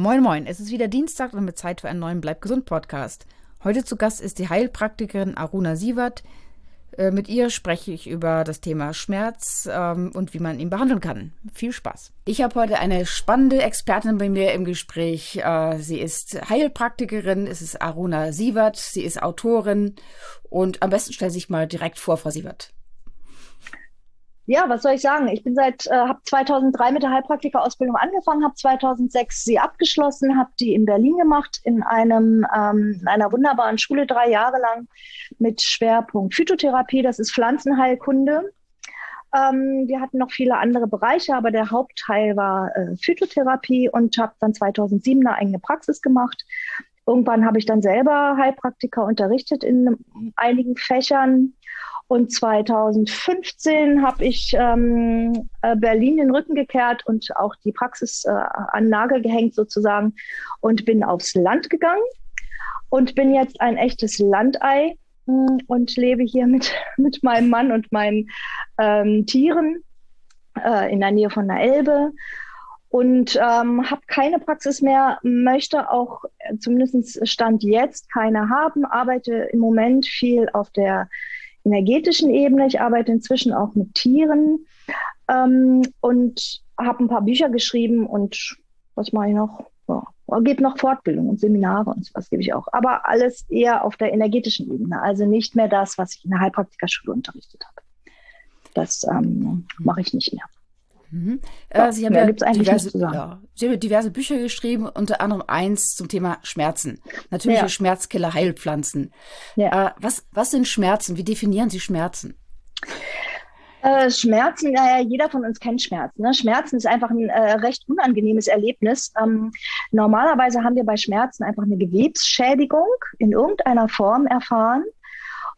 Moin Moin, es ist wieder Dienstag und mit Zeit für einen neuen Bleib gesund Podcast. Heute zu Gast ist die Heilpraktikerin Aruna Sievert. Äh, mit ihr spreche ich über das Thema Schmerz ähm, und wie man ihn behandeln kann. Viel Spaß. Ich habe heute eine spannende Expertin bei mir im Gespräch. Äh, sie ist Heilpraktikerin, es ist Aruna Sievert, sie ist Autorin und am besten stellen Sie sich mal direkt vor, Frau Sievert. Ja, was soll ich sagen? Ich bin seit, äh, habe 2003 mit der Heilpraktikerausbildung angefangen, habe 2006 sie abgeschlossen, habe die in Berlin gemacht, in einem ähm, in einer wunderbaren Schule drei Jahre lang mit Schwerpunkt Phytotherapie. Das ist Pflanzenheilkunde. Ähm, wir hatten noch viele andere Bereiche, aber der Hauptteil war äh, Phytotherapie und habe dann 2007 eine eigene Praxis gemacht. Irgendwann habe ich dann selber Heilpraktiker unterrichtet in einigen Fächern. Und 2015 habe ich ähm, äh, Berlin den Rücken gekehrt und auch die Praxis äh, an Nagel gehängt sozusagen und bin aufs Land gegangen und bin jetzt ein echtes Landei hm, und lebe hier mit, mit meinem Mann und meinen ähm, Tieren äh, in der Nähe von der Elbe und ähm, habe keine Praxis mehr, möchte auch äh, zumindest Stand jetzt keine haben, arbeite im Moment viel auf der energetischen Ebene. Ich arbeite inzwischen auch mit Tieren ähm, und habe ein paar Bücher geschrieben und was mache ich noch? Ja, gebe noch Fortbildung und Seminare und was gebe ich auch. Aber alles eher auf der energetischen Ebene, also nicht mehr das, was ich in der Heilpraktikerschule unterrichtet habe. Das ähm, mache ich nicht mehr. Mhm. Äh, Sie haben ja, diverse, ja, Sie haben diverse Bücher geschrieben, unter anderem eins zum Thema Schmerzen. Natürliche ja. Schmerzkiller, Heilpflanzen. Ja. Äh, was, was sind Schmerzen? Wie definieren Sie Schmerzen? Äh, Schmerzen, naja, jeder von uns kennt Schmerzen. Ne? Schmerzen ist einfach ein äh, recht unangenehmes Erlebnis. Ähm, normalerweise haben wir bei Schmerzen einfach eine Gewebsschädigung in irgendeiner Form erfahren.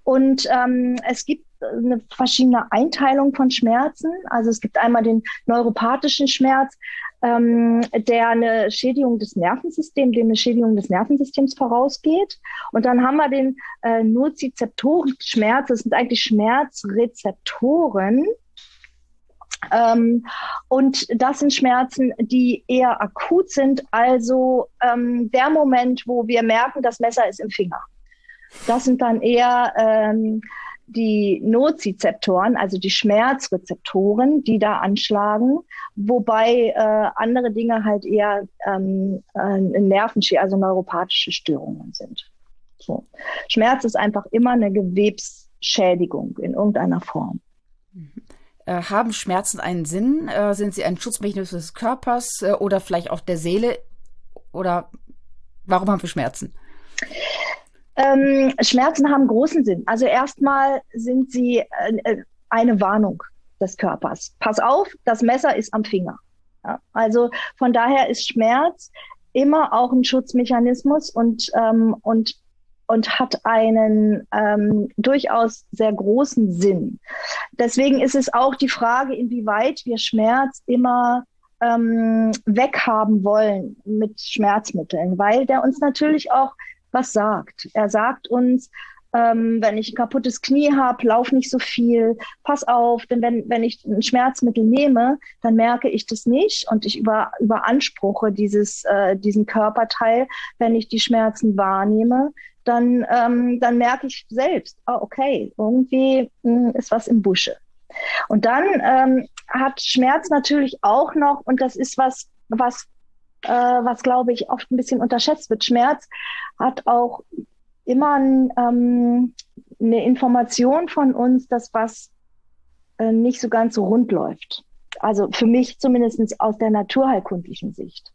Und ähm, es gibt eine verschiedene Einteilung von Schmerzen. Also es gibt einmal den neuropathischen Schmerz, ähm, der eine Schädigung des Nervensystems, dem eine Schädigung des Nervensystems vorausgeht. Und dann haben wir den äh, Nozizeptoren-Schmerz. Das sind eigentlich Schmerzrezeptoren. Ähm, und das sind Schmerzen, die eher akut sind, also ähm, der Moment, wo wir merken, das Messer ist im Finger. Das sind dann eher ähm, die Nozizeptoren, also die Schmerzrezeptoren, die da anschlagen, wobei äh, andere Dinge halt eher ähm, äh, Nervenschäden, also neuropathische Störungen sind. So. Schmerz ist einfach immer eine Gewebsschädigung in irgendeiner Form. Mhm. Äh, haben Schmerzen einen Sinn? Äh, sind sie ein Schutzmechanismus des Körpers äh, oder vielleicht auch der Seele? Oder warum haben wir Schmerzen? Ähm, Schmerzen haben großen Sinn. Also erstmal sind sie äh, äh, eine Warnung des Körpers. Pass auf, das Messer ist am Finger. Ja, also von daher ist Schmerz immer auch ein Schutzmechanismus und, ähm, und, und hat einen ähm, durchaus sehr großen Sinn. Deswegen ist es auch die Frage, inwieweit wir Schmerz immer ähm, weghaben wollen mit Schmerzmitteln, weil der uns natürlich auch was sagt. Er sagt uns, ähm, wenn ich ein kaputtes Knie habe, lauf nicht so viel, pass auf, denn wenn, wenn ich ein Schmerzmittel nehme, dann merke ich das nicht und ich über, überanspruche dieses, äh, diesen Körperteil, wenn ich die Schmerzen wahrnehme, dann, ähm, dann merke ich selbst, oh, okay, irgendwie mh, hm, ist was im Busche. Und dann ähm, hat Schmerz natürlich auch noch, und das ist was, was äh, was glaube ich oft ein bisschen unterschätzt wird. Schmerz hat auch immer ähm, eine Information von uns, dass was äh, nicht so ganz so rund läuft. Also für mich zumindest aus der naturheilkundlichen Sicht.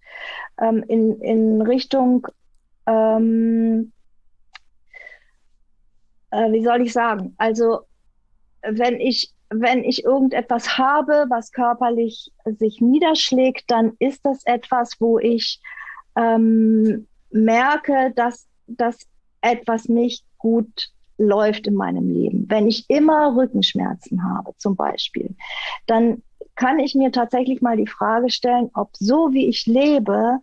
Ähm, in, in Richtung, ähm, äh, wie soll ich sagen, also wenn ich wenn ich irgendetwas habe, was körperlich sich niederschlägt, dann ist das etwas, wo ich ähm, merke, dass, dass etwas nicht gut läuft in meinem Leben. Wenn ich immer Rückenschmerzen habe, zum Beispiel, dann kann ich mir tatsächlich mal die Frage stellen, ob so wie ich lebe,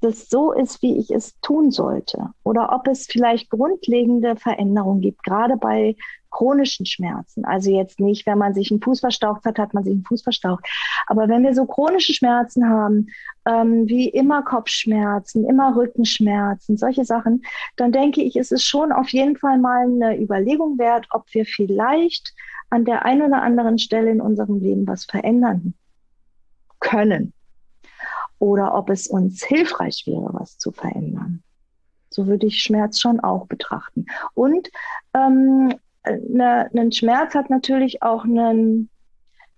das so ist, wie ich es tun sollte. Oder ob es vielleicht grundlegende Veränderungen gibt, gerade bei chronischen Schmerzen, also jetzt nicht, wenn man sich einen Fuß verstaucht hat, hat man sich einen Fuß verstaucht, aber wenn wir so chronische Schmerzen haben, ähm, wie immer Kopfschmerzen, immer Rückenschmerzen, solche Sachen, dann denke ich, ist es schon auf jeden Fall mal eine Überlegung wert, ob wir vielleicht an der einen oder anderen Stelle in unserem Leben was verändern können oder ob es uns hilfreich wäre, was zu verändern. So würde ich Schmerz schon auch betrachten. Und ähm, ne, ein Schmerz hat natürlich auch einen,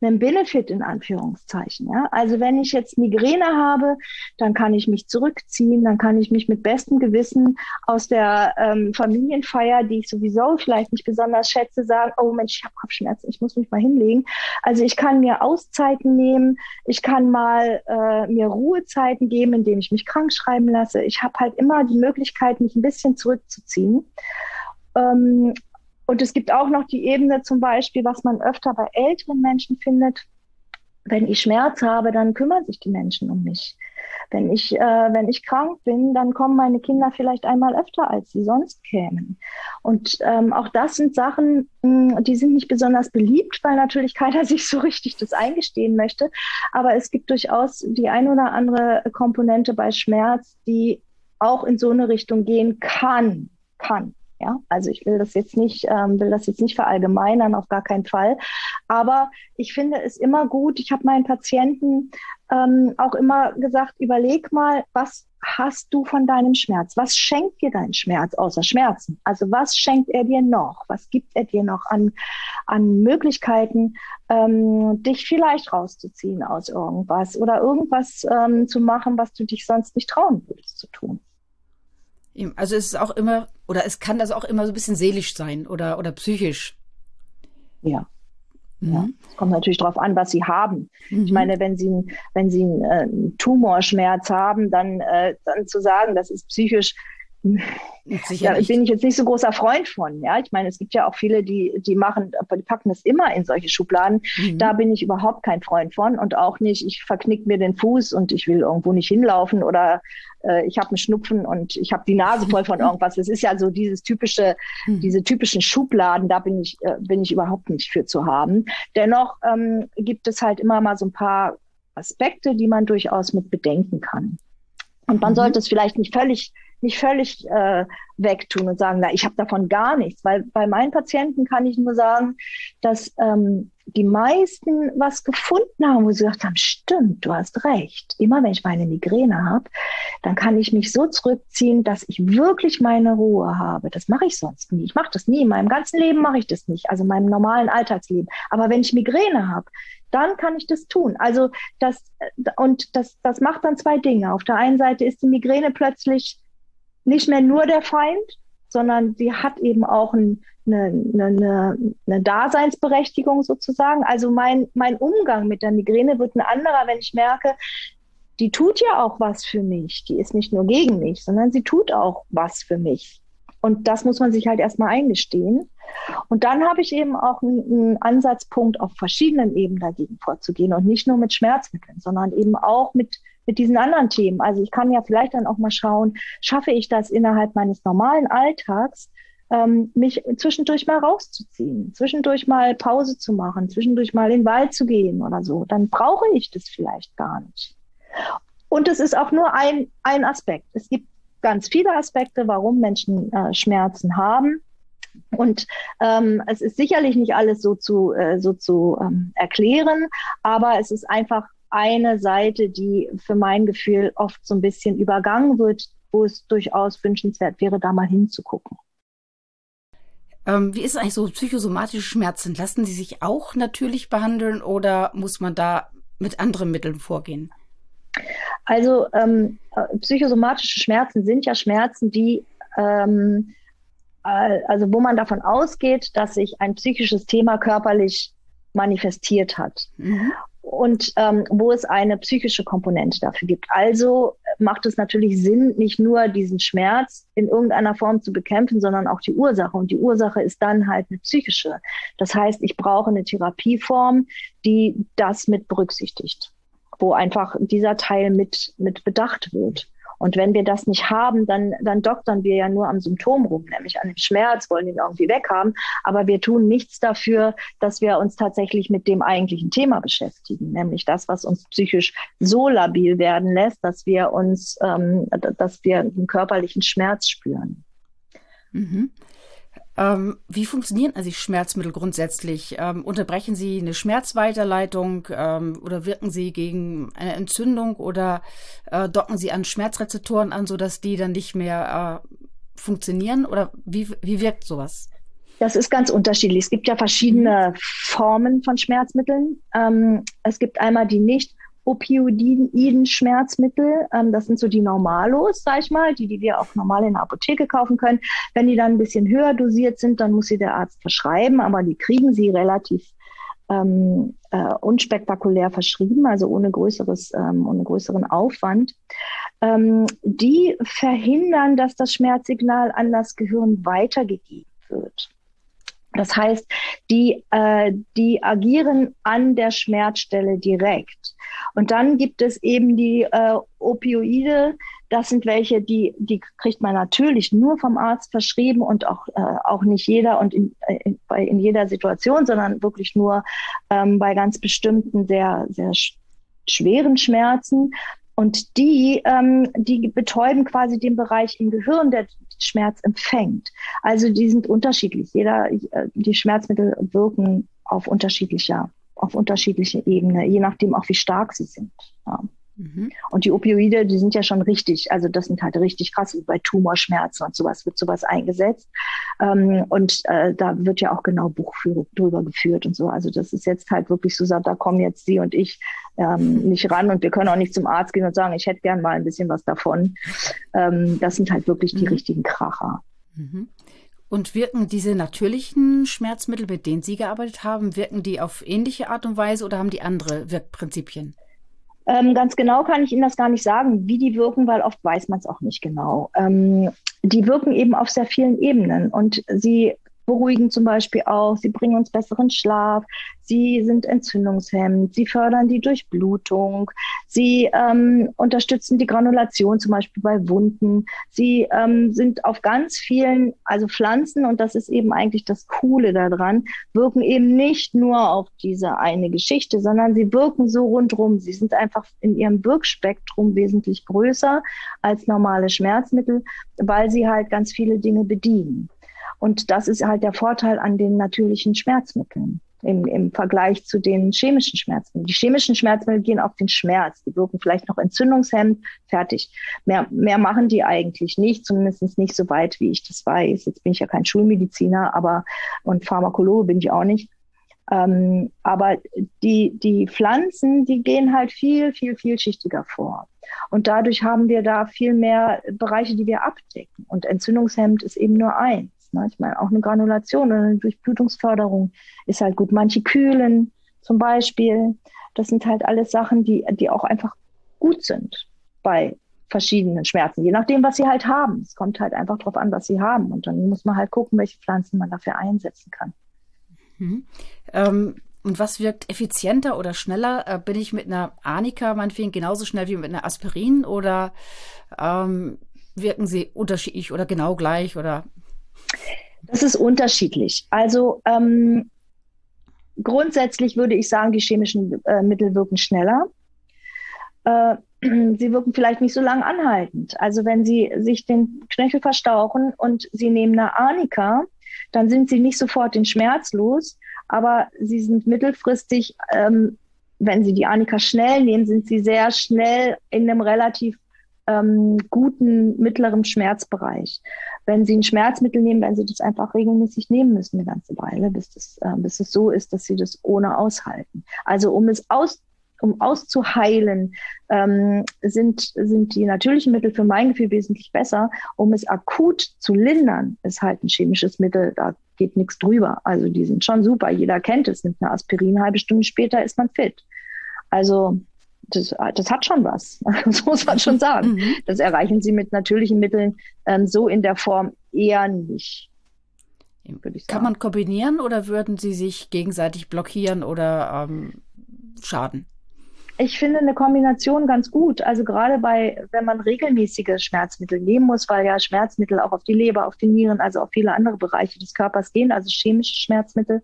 einen Benefit in Anführungszeichen. Ja? Also wenn ich jetzt Migräne habe, dann kann ich mich zurückziehen, dann kann ich mich mit bestem Gewissen aus der ähm, Familienfeier, die ich sowieso vielleicht nicht besonders schätze, sagen, oh Mensch, ich habe Kopfschmerzen, ich muss mich mal hinlegen. Also ich kann mir Auszeiten nehmen, ich kann mal äh, mir Ruhezeiten geben, indem ich mich krank schreiben lasse. Ich habe halt immer die Möglichkeit, mich ein bisschen zurückzuziehen. Ähm, und es gibt auch noch die Ebene zum Beispiel, was man öfter bei älteren Menschen findet. Wenn ich Schmerz habe, dann kümmern sich die Menschen um mich. Wenn ich, äh, wenn ich krank bin, dann kommen meine Kinder vielleicht einmal öfter, als sie sonst kämen. Und ähm, auch das sind Sachen, mh, hm, die sind nicht besonders beliebt, weil natürlich keiner sich so richtig das eingestehen möchte. Aber es gibt durchaus die ein oder andere Komponente bei Schmerz, die auch in so eine Richtung gehen kann, kann. Ja, also ich will das jetzt nicht, ähm, will das jetzt nicht verallgemeinern, auf gar keinen Fall. Aber ich finde es immer gut. Ich habe meinen Patienten ähm, auch immer gesagt, überleg mal, was hast du von deinem Schmerz? Was schenkt dir dein Schmerz außer Schmerzen? Also was schenkt er dir noch? Was gibt er dir noch an, an Möglichkeiten, ähm, dich vielleicht rauszuziehen aus irgendwas oder irgendwas ähm, zu machen, was du dich sonst nicht trauen würdest zu tun? Also es ist auch immer, oder es kann das auch immer so ein bisschen seelisch sein oder, oder psychisch. Ja. Mhm. Ja, es kommt natürlich darauf an, was sie haben. Mhm. Ich meine, wenn sie, wenn sie einen, äh, einen Tumorschmerz haben, dann, äh, dann zu sagen, das ist psychisch, da bin ich jetzt nicht so großer Freund von. Ja, ich meine, es gibt ja auch viele, die, die machen, die packen das immer in solche Schubladen. Mhm. Da bin ich überhaupt kein Freund von und auch nicht, ich verknick mir den Fuß und ich will irgendwo nicht hinlaufen oder äh, ich habe einen Schnupfen und ich habe die Nase voll von irgendwas. Das ist ja so dieses typische, mhm. diese typischen Schubladen, da bin ich, äh, bin ich überhaupt nicht für zu haben. Dennoch ähm, gibt es halt immer mal so ein paar Aspekte, die man durchaus mit bedenken kann. Und man mhm. sollte es vielleicht nicht völlig nicht völlig äh, wegtun und sagen, na, ich habe davon gar nichts. Weil bei meinen Patienten kann ich nur sagen, dass ähm, die meisten was gefunden haben, wo sie gesagt haben, stimmt, du hast recht. Immer wenn ich meine Migräne habe, dann kann ich mich so zurückziehen, dass ich wirklich meine Ruhe habe. Das mache ich sonst nie. Ich mache das nie. In meinem ganzen Leben mache ich das nicht, also in meinem normalen Alltagsleben. Aber wenn ich Migräne habe, dann kann ich das tun. Also das und das, das macht dann zwei Dinge. Auf der einen Seite ist die Migräne plötzlich nicht mehr nur der Feind, sondern sie hat eben auch ein, eine, eine, eine Daseinsberechtigung sozusagen. Also mein, mein Umgang mit der Migräne wird ein anderer, wenn ich merke, die tut ja auch was für mich. Die ist nicht nur gegen mich, sondern sie tut auch was für mich. Und das muss man sich halt erstmal eingestehen. Und dann habe ich eben auch einen, einen, Ansatzpunkt, auf verschiedenen Ebenen dagegen vorzugehen und nicht nur mit Schmerzmitteln, sondern eben auch mit mit diesen anderen Themen. Also ich kann ja vielleicht dann auch mal schauen, schaffe ich das innerhalb meines normalen Alltags, ähm, mich zwischendurch mal rauszuziehen, zwischendurch mal Pause zu machen, zwischendurch mal in den Wald zu gehen oder so. Dann brauche ich das vielleicht gar nicht. Und es ist auch nur ein, ein Aspekt. Es gibt ganz viele Aspekte, warum Menschen äh, Schmerzen haben. Und ähm, es ist sicherlich nicht alles so zu, äh, so zu ähm, erklären, aber es ist einfach eine Seite, die für mein Gefühl oft so ein bisschen übergangen wird, wo es durchaus wünschenswert wäre, da mal hinzugucken. Ähm, wie ist es eigentlich so psychosomatische Schmerzen? Lassen die sich auch natürlich behandeln oder muss man da mit anderen Mitteln vorgehen? Also ähm, psychosomatische Schmerzen sind ja Schmerzen, die ähm, also wo man davon ausgeht, dass sich ein psychisches Thema körperlich manifestiert hat. Mhm und ähm, wo es eine psychische Komponente dafür gibt. Also macht es natürlich Sinn, nicht nur diesen Schmerz in irgendeiner Form zu bekämpfen, sondern auch die Ursache. Und die Ursache ist dann halt eine psychische. Das heißt, ich brauche eine Therapieform, die das mit berücksichtigt, wo einfach dieser Teil mit, mit bedacht wird. Und wenn wir das nicht haben, dann, dann doktern wir ja nur am Symptom rum, nämlich an dem Schmerz, wollen ihn irgendwie weghaben. Aber wir tun nichts dafür, dass wir uns tatsächlich mit dem eigentlichen Thema beschäftigen, nämlich das, was uns psychisch so labil werden lässt, dass wir uns, ähm, dass wir einen körperlichen Schmerz spüren. Mhm. Ähm, wie funktionieren also Schmerzmittel grundsätzlich? Ähm, unterbrechen sie eine Schmerzweiterleitung ähm, oder wirken sie gegen eine Entzündung oder äh, docken sie an Schmerzrezeptoren an, sodass die dann nicht mehr äh, funktionieren? Oder wie, wie wirkt sowas? Das ist ganz unterschiedlich. Es gibt ja verschiedene Formen von Schmerzmitteln. Ähm, es gibt einmal die nicht opioiden Schmerzmittel. Ähm, das sind so die Normalos, sag ich mal, die, die wir auch normal in der Apotheke kaufen können. Wenn die dann ein bisschen höher dosiert sind, dann muss sie der Arzt verschreiben, aber die kriegen sie relativ ähm, äh, unspektakulär verschrieben, also ohne größeres, ähm, ohne größeren Aufwand. Ähm, die verhindern, dass das Schmerzsignal an das Gehirn weitergegeben wird. Das heißt, die, äh, die agieren an der Schmerzstelle direkt. Und dann gibt es eben die äh, Opioide. Das sind welche, die, die kriegt man natürlich nur vom Arzt verschrieben und auch, äh, auch nicht jeder und in, äh, in, bei, in jeder Situation, sondern wirklich nur ähm, bei ganz bestimmten sehr, sehr schweren Schmerzen. Und die, ähm, die betäuben quasi den Bereich im Gehirn, der Schmerz empfängt. Also die sind unterschiedlich. Jeder, äh, die Schmerzmittel wirken auf unterschiedlicher, auf unterschiedliche Ebene, je nachdem auch wie stark sie sind. Ja. Mhm. Und die Opioide, die sind ja schon richtig, also das sind halt richtig krass, bei Tumorschmerzen und sowas wird sowas eingesetzt. Ähm, und äh, da wird ja auch genau Buchführung drüber geführt und so. Also das ist jetzt halt wirklich so, da kommen jetzt Sie und ich ähm, nicht ran und wir können auch nicht zum Arzt gehen und sagen, ich hätte gern mal ein bisschen was davon. Ähm, das sind halt wirklich die mhm. richtigen Kracher. Mhm. Und wirken diese natürlichen Schmerzmittel, mit denen Sie gearbeitet haben, wirken die auf ähnliche Art und Weise oder haben die andere Wirkprinzipien? Ähm, ganz genau kann ich Ihnen das gar nicht sagen, wie die wirken, weil oft weiß man es auch nicht genau. Ähm, die wirken eben auf sehr vielen Ebenen und sie beruhigen zum Beispiel auch, sie bringen uns besseren Schlaf, sie sind entzündungshemmend, sie fördern die Durchblutung, sie ähm, unterstützen die Granulation zum Beispiel bei Wunden, sie ähm, sind auf ganz vielen, also Pflanzen, und das ist eben eigentlich das Coole daran, wirken eben nicht nur auf diese eine Geschichte, sondern sie wirken so rundrum. Sie sind einfach in ihrem Wirkspektrum wesentlich größer als normale Schmerzmittel, weil sie halt ganz viele Dinge bedienen. Und das ist halt der Vorteil an den natürlichen Schmerzmitteln im, im Vergleich zu den chemischen Schmerzmitteln. Die chemischen Schmerzmittel gehen auf den Schmerz. Die wirken vielleicht noch entzündungshemmend, fertig. Mehr, mehr machen die eigentlich nicht, zumindest nicht so weit, wie ich das weiß. Jetzt bin ich ja kein Schulmediziner, aber und Pharmakologe bin ich auch nicht. Ähm, aber die, die Pflanzen, die gehen halt viel, viel, vielschichtiger vor. Und dadurch haben wir da viel mehr Bereiche, die wir abdecken. Und entzündungshemmend ist eben nur eins. Ne? Ich meine, auch eine Granulation oder eine Durchblutungsförderung ist halt gut. Manche kühlen zum Beispiel. Das sind halt alles Sachen, die, die auch einfach gut sind bei verschiedenen Schmerzen, je nachdem, was sie halt haben. Es kommt halt einfach darauf an, was sie haben. Und dann muss man halt gucken, welche Pflanzen man dafür einsetzen kann. Mhm. Ähm, und was wirkt effizienter oder schneller? Äh, bin ich mit einer Arnika meinetwegen genauso schnell wie mit einer Aspirin oder ähm, wirken sie unterschiedlich oder genau gleich oder das ist unterschiedlich. Also ähm, grundsätzlich würde ich sagen, die chemischen äh, Mittel wirken schneller. Äh, sie wirken vielleicht nicht so lang anhaltend. Also wenn Sie sich den Knöchel verstauchen und Sie nehmen eine Arnika, dann sind Sie nicht sofort den Schmerz los, aber Sie sind mittelfristig, ähm, wenn Sie die Arnika schnell nehmen, sind Sie sehr schnell in einem relativ ähm, guten mittleren Schmerzbereich. Wenn Sie ein Schmerzmittel nehmen, werden Sie das einfach regelmäßig nehmen müssen eine ganze Weile, bis, das, äh, bis es so ist, dass Sie das ohne aushalten. Also um es aus um auszuheilen, ähm, sind, sind die natürlichen Mittel für mein Gefühl wesentlich besser. Um es akut zu lindern, ist halt ein chemisches Mittel, da geht nichts drüber. Also die sind schon super. Jeder kennt es, nimmt eine Aspirin, eine halbe Stunde später ist man fit. Also das, das hat schon was. Das muss man schon sagen. Mhm. Das erreichen sie mit natürlichen Mitteln ähm, so in der Form eher nicht. Kann man kombinieren oder würden sie sich gegenseitig blockieren oder ähm, schaden? Ich finde eine Kombination ganz gut. Also gerade bei, wenn man regelmäßige Schmerzmittel nehmen muss, weil ja Schmerzmittel auch auf die Leber, auf die Nieren, also auf viele andere Bereiche des Körpers gehen, also chemische Schmerzmittel.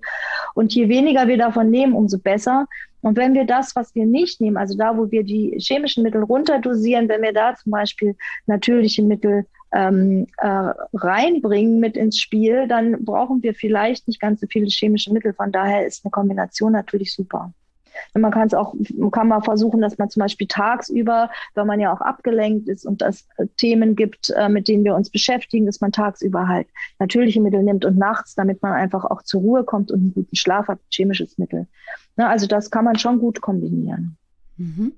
Und je weniger wir davon nehmen, umso besser. Und wenn wir das, was wir nicht nehmen, also da, wo wir die chemischen Mittel runterdosieren, wenn wir da zum Beispiel natürliche Mittel ähm, äh, reinbringen mit ins Spiel, dann brauchen wir vielleicht nicht ganz so viele chemische Mittel. Von daher ist eine Kombination natürlich super. Man kann es auch, kann mal versuchen, dass man zum Beispiel tagsüber, weil man ja auch abgelenkt ist und es äh, Themen gibt, äh, mit denen wir uns beschäftigen, dass man tagsüber halt natürliche Mittel nimmt und nachts, damit man einfach auch zur Ruhe kommt und einen guten Schlaf hat, chemisches Mittel. Ne, also das kann man schon gut kombinieren. Mhm.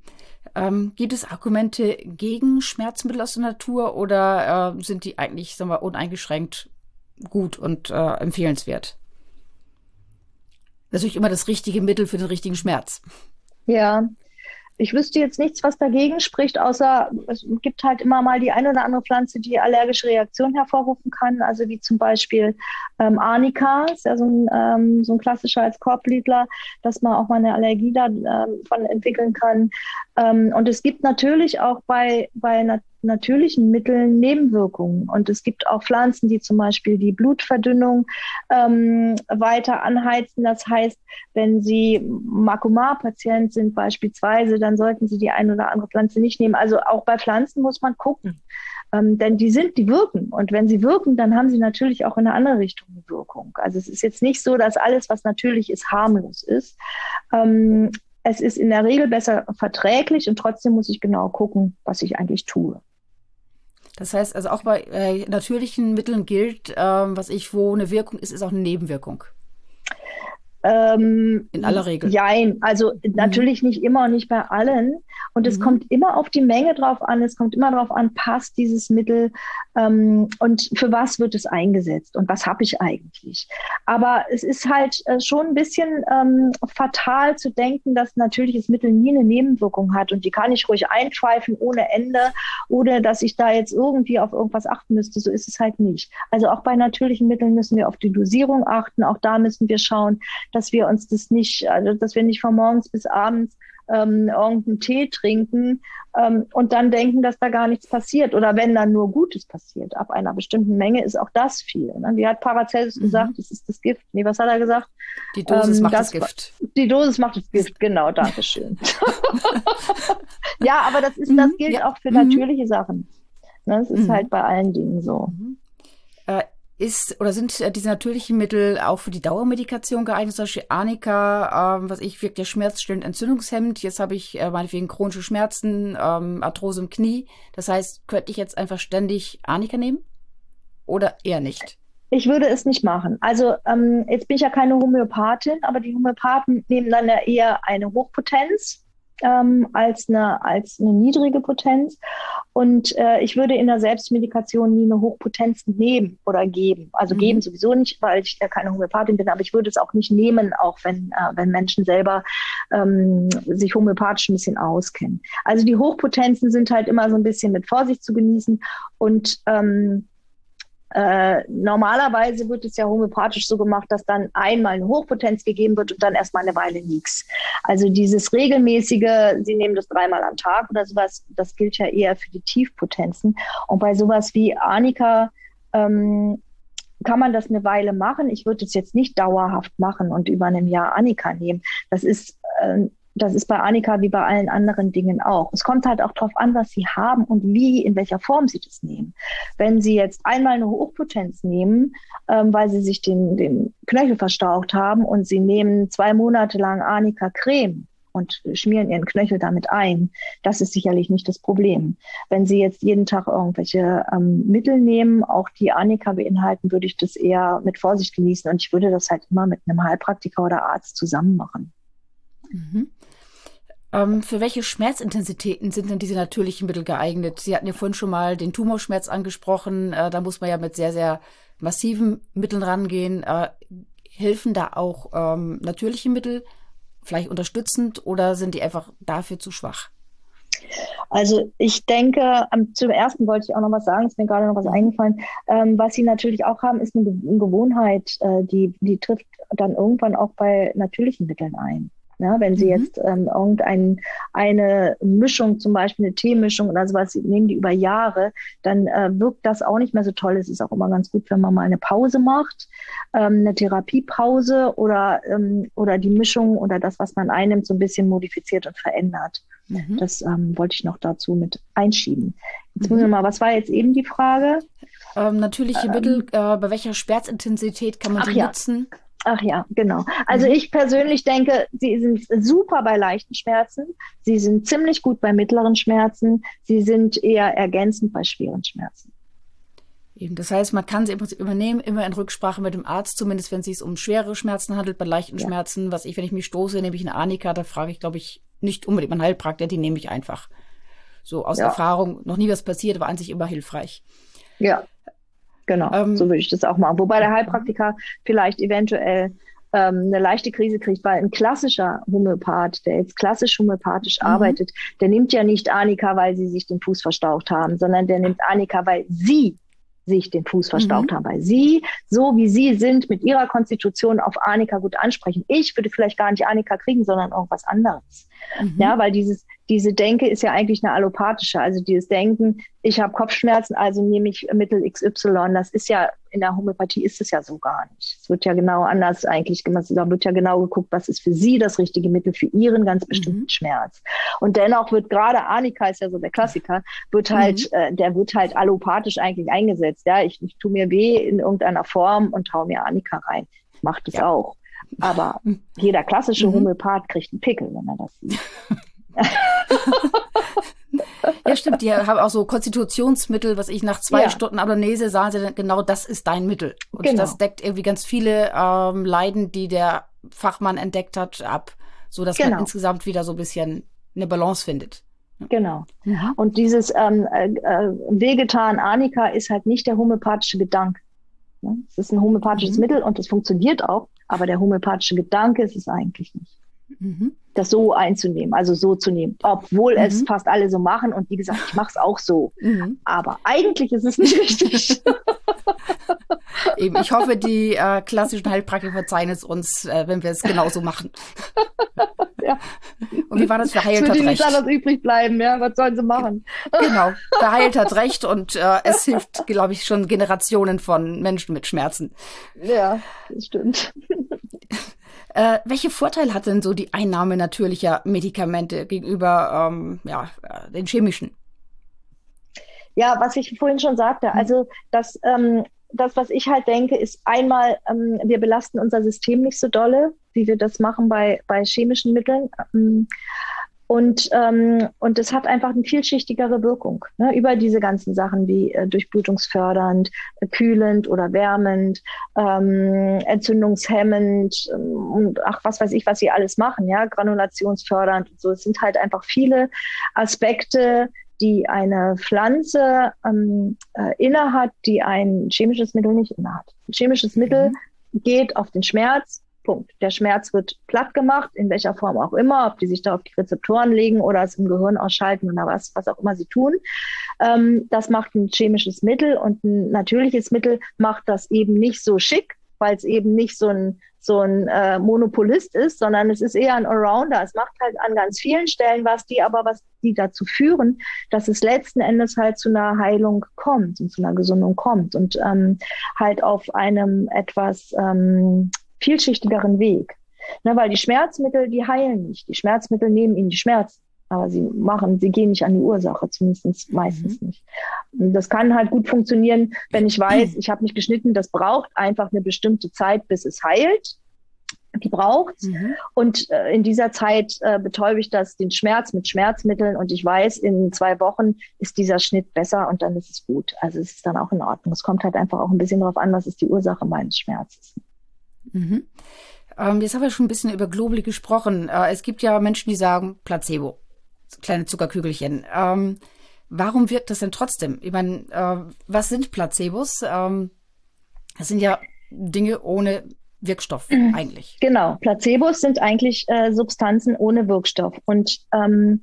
Ähm, gibt es Argumente gegen Schmerzmittel aus der Natur oder äh, sind die eigentlich sagen wir, uneingeschränkt gut und äh, empfehlenswert? natürlich immer das richtige Mittel für den richtigen Schmerz. Ja, ich wüsste jetzt nichts, was dagegen spricht, außer es gibt halt immer mal die eine oder andere Pflanze, die allergische Reaktionen hervorrufen kann. Also wie zum Beispiel ähm, Arnika, ist ja so ein, ähm, so ein klassischer als Korbblütler, dass man auch mal eine Allergie davon ähm, entwickeln kann. Ähm, und es gibt natürlich auch bei, bei natürlichen Mitteln Nebenwirkungen. Und es gibt auch Pflanzen, die zum Beispiel die Blutverdünnung ähm, weiter anheizen. Das heißt, wenn Sie Makomar-Patient sind beispielsweise, dann sollten Sie die eine oder andere Pflanze nicht nehmen. Also auch bei Pflanzen muss man gucken. Ähm, denn die sind, die wirken. Und wenn sie wirken, dann haben sie natürlich auch in eine andere Richtung eine Wirkung. Also es ist jetzt nicht so, dass alles, was natürlich ist, harmlos ist. Ähm, es ist in der Regel besser verträglich und trotzdem muss ich genau gucken, was ich eigentlich tue. Das heißt, also auch bei äh, natürlichen Mitteln gilt, ähm, was ich, wo eine Wirkung ist, ist auch eine Nebenwirkung. Ähm, In aller Regel. Jein, also mhm. natürlich nicht immer und nicht bei allen. Und es mhm. kommt immer auf die Menge drauf an, es kommt immer darauf an, passt dieses Mittel ähm, und für was wird es eingesetzt und was habe ich eigentlich. Aber es ist halt äh, schon ein bisschen ähm, fatal zu denken, dass natürliches Mittel nie eine Nebenwirkung hat und die kann ich ruhig einschweifen ohne Ende, ohne dass ich da jetzt irgendwie auf irgendwas achten müsste. So ist es halt nicht. Also auch bei natürlichen Mitteln müssen wir auf die Dosierung achten. Auch da müssen wir schauen, dass wir uns das nicht, also dass wir nicht von morgens bis abends ähm, irgendeinen Tee trinken ähm, und dann denken, dass da gar nichts passiert oder wenn dann nur Gutes passiert. Ab einer bestimmten Menge ist auch das viel. Ne? Wie hat Paracelsus mhm. gesagt, das ist das Gift. Nee, was hat er gesagt? Die Dosis ähm, macht das, das, Gift. Die Dosis macht das Gift, genau, danke schön. ja, aber das ist, das mhm, gilt ja. auch für mhm. natürliche Sachen. Ne? Das ist mhm. halt bei allen Dingen so. Mhm. Ist oder sind äh, diese natürlichen Mittel auch für die Dauermedikation geeignet? Zum Beispiel Arnika, ähm, was ich wirkt ja schmerzstillend entzündungshemmend. Jetzt habe ich äh, meinetwegen chronische Schmerzen, ähm, Arthrose im Knie. Das heißt, könnte ich jetzt einfach ständig Arnika nehmen? Oder eher nicht? Ich würde es nicht machen. Also ähm, jetzt bin ich ja keine Homöopathin, aber die Homöopathen nehmen dann ja eher eine Hochpotenz ähm, als, eine, als eine niedrige Potenz. Und äh, ich würde in der Selbstmedikation nie eine Hochpotenz nehmen oder geben. Also mhm. geben sowieso nicht, weil ich ja keine Homöopathin bin, aber ich würde es auch nicht nehmen, auch wenn, äh, wenn Menschen selber ähm, sich homöopathisch ein bisschen auskennen. Also die Hochpotenzen sind halt immer so ein bisschen mit Vorsicht zu genießen und ähm, äh, normalerweise wird es ja homöopathisch so gemacht, dass dann einmal eine Hochpotenz gegeben wird und dann erstmal eine Weile nichts. Also dieses regelmäßige, Sie nehmen das dreimal am Tag oder sowas, das gilt ja eher für die Tiefpotenzen. Und bei sowas wie Arnika ähm, kann man das eine Weile machen. Ich würde es jetzt nicht dauerhaft machen und über einem Jahr Annika nehmen. Das ist äh, das ist bei Annika wie bei allen anderen Dingen auch. Es kommt halt auch darauf an, was sie haben und wie, in welcher Form sie das nehmen. Wenn sie jetzt einmal eine Hochpotenz nehmen, ähm, weil sie sich den, den Knöchel verstaucht haben und sie nehmen zwei Monate lang Annika Creme und schmieren ihren Knöchel damit ein, das ist sicherlich nicht das Problem. Wenn Sie jetzt jeden Tag irgendwelche ähm, Mittel nehmen, auch die Annika beinhalten, würde ich das eher mit Vorsicht genießen und ich würde das halt immer mit einem Heilpraktiker oder Arzt zusammen machen. Mhm. Ähm, für welche Schmerzintensitäten sind denn diese natürlichen Mittel geeignet? Sie hatten ja vorhin schon mal den Tumorschmerz angesprochen. Äh, da muss man ja mit sehr, sehr massiven Mitteln rangehen. Äh, helfen da auch ähm, natürliche Mittel vielleicht unterstützend oder sind die einfach dafür zu schwach? Also ich denke, zum ersten wollte ich auch noch was sagen, ist mir gerade noch was eingefallen. Ähm, was sie natürlich auch haben, ist eine, Gewohnheit, äh, die, die trifft dann irgendwann auch bei natürlichen Mitteln ein. Ja, wenn Sie mhm. jetzt ähm, irgendeine Mischung, zum Beispiel eine Teemischung oder sowas, nehmen die über Jahre, dann äh, wirkt das auch nicht mehr so toll. Es ist auch immer ganz gut, wenn man mal eine Pause macht, ähm, eine Therapiepause oder, ähm, oder die Mischung oder das, was man einnimmt, so ein bisschen modifiziert und verändert. Mhm. Das ähm, wollte ich noch dazu mit einschieben. Jetzt mhm. muss ich mal, was war jetzt eben die Frage? Ähm, natürliche ähm, Mittel, äh, bei welcher Schmerzintensität kann man die ja. nutzen? Ach ja, genau. Also mhm. ich persönlich denke, sie sind super bei leichten Schmerzen. Sie sind ziemlich gut bei mittleren Schmerzen. Sie sind eher ergänzend bei schweren Schmerzen. Eben, das heißt, man kann sie im Prinzip übernehmen, immer in Rücksprache mit dem Arzt, zumindest wenn es sich um schwere Schmerzen handelt. Bei leichten ja. Schmerzen, was ich, wenn ich mich stoße, nehme ich eine Anika, da frage ich, glaube ich, nicht unbedingt meinen Heilpraktiker, die nehme ich einfach. So aus ja. Erfahrung, noch nie was passiert, aber an sich immer hilfreich. Ja. Genau, ähm, so würde ich das auch machen. Wobei der Heilpraktiker vielleicht eventuell ähm, eine leichte Krise kriegt, weil ein klassischer Homöopath, der jetzt klassisch homöopathisch mhm. arbeitet, der nimmt ja nicht Anika, weil sie sich den Fuß verstaucht haben, sondern der nimmt Anika, weil sie sich den Fuß verstaucht mhm. haben, weil sie, so wie sie sind, mit ihrer Konstitution auf Anika gut ansprechen. Ich würde vielleicht gar nicht Anika kriegen, sondern irgendwas anderes. Mhm. Ja, weil dieses, diese Denke ist ja eigentlich eine allopathische. Also dieses Denken, ich habe Kopfschmerzen, also nehme ich Mittel XY. Das ist ja, in der Homöopathie ist es ja so gar nicht. Es wird ja genau anders eigentlich gemacht. Da wird ja genau geguckt, was ist für Sie das richtige Mittel für Ihren ganz bestimmten mhm. Schmerz. Und dennoch wird gerade Anika ist ja so der Klassiker, wird halt, mhm. äh, der wird halt allopathisch eigentlich eingesetzt. Ja, ich, ich tue mir weh in irgendeiner Form und hau mir Anika rein. Macht es ja. auch. Aber jeder klassische mhm. Homöopath kriegt einen Pickel, wenn er das sieht. ja, stimmt. Die haben auch so Konstitutionsmittel, was ich nach zwei ja. Stunden Abonese sagen sie dann, genau das ist dein Mittel. Und genau. das deckt irgendwie ganz viele ähm, Leiden, die der Fachmann entdeckt hat, ab, so dass genau. man insgesamt wieder so ein bisschen eine Balance findet. Genau. Und dieses ähm, äh, äh Vegetan Anika ist halt nicht der homöopathische Gedanke. Es ist ein homöopathisches mhm. Mittel und es funktioniert auch, aber der homöopathische Gedanke ist es eigentlich nicht. Mhm. Das so einzunehmen, also so zu nehmen, obwohl mhm. es fast alle so machen und wie gesagt, ich mache es auch so. Mhm. Aber eigentlich ist es nicht richtig. Eben, ich hoffe, die äh, klassischen Heilpraktiker verzeihen es uns, äh, wenn wir es genauso machen. ja. Und wie war das? Verheilt hat recht. nichts anderes übrig bleiben, ja? Was sollen sie machen? Genau, verheilt hat recht und äh, es hilft, glaube ich, schon Generationen von Menschen mit Schmerzen. Ja, das stimmt. Äh, welche Vorteile hat denn so die Einnahme natürlicher Medikamente gegenüber ähm, ja, äh, den chemischen? Ja, was ich vorhin schon sagte, hm. also das, ähm, das, was ich halt denke, ist einmal, ähm, wir belasten unser System nicht so dolle, wie wir das machen bei, bei chemischen Mitteln. Und, ähm, und es hat einfach eine vielschichtigere Wirkung ne, über diese ganzen Sachen wie äh, durchblutungsfördernd, äh, kühlend oder wärmend, ähm, entzündungshemmend ähm, und ach, was weiß ich, was sie alles machen, ja, granulationsfördernd und so. Es sind halt einfach viele Aspekte, die eine Pflanze ähm, äh, innehat, die ein chemisches Mittel nicht innehat. Ein chemisches Mittel mhm. geht auf den Schmerz, Punkt. Der Schmerz wird platt gemacht, in welcher Form auch immer, ob die sich da auf die Rezeptoren legen oder es im Gehirn ausschalten oder was, was auch immer sie tun. Ähm, das macht ein chemisches Mittel und ein natürliches Mittel macht das eben nicht so schick, weil es eben nicht so ein so ein äh, Monopolist ist, sondern es ist eher ein Allrounder. Es macht halt an ganz vielen Stellen was, die aber was, die dazu führen, dass es letzten Endes halt zu einer Heilung kommt und zu einer Gesundung kommt und ähm, halt auf einem etwas ähm, vielschichtigeren Weg. Ne, weil die Schmerzmittel, die heilen nicht. Die Schmerzmittel nehmen ihnen die Schmerzen. Aber sie machen, sie gehen nicht an die Ursache, zumindest meistens mhm. nicht. Und das kann halt gut funktionieren, wenn ich weiß, ich habe mich geschnitten, das braucht einfach eine bestimmte Zeit, bis es heilt. Die braucht mhm. Und äh, in dieser Zeit äh, betäube ich das, den Schmerz mit Schmerzmitteln und ich weiß, in zwei Wochen ist dieser Schnitt besser und dann ist es gut. Also es ist dann auch in Ordnung. Es kommt halt einfach auch ein bisschen darauf an, was ist die Ursache meines Schmerzes. Mhm. Ähm, jetzt haben wir schon ein bisschen über Globuli gesprochen. Äh, es gibt ja Menschen, die sagen Placebo, kleine Zuckerkügelchen. Ähm, warum wirkt das denn trotzdem? Ich meine, äh, was sind Placebos? Ähm, das sind ja Dinge ohne Wirkstoff mhm. eigentlich. Genau, Placebos sind eigentlich äh, Substanzen ohne Wirkstoff und ähm,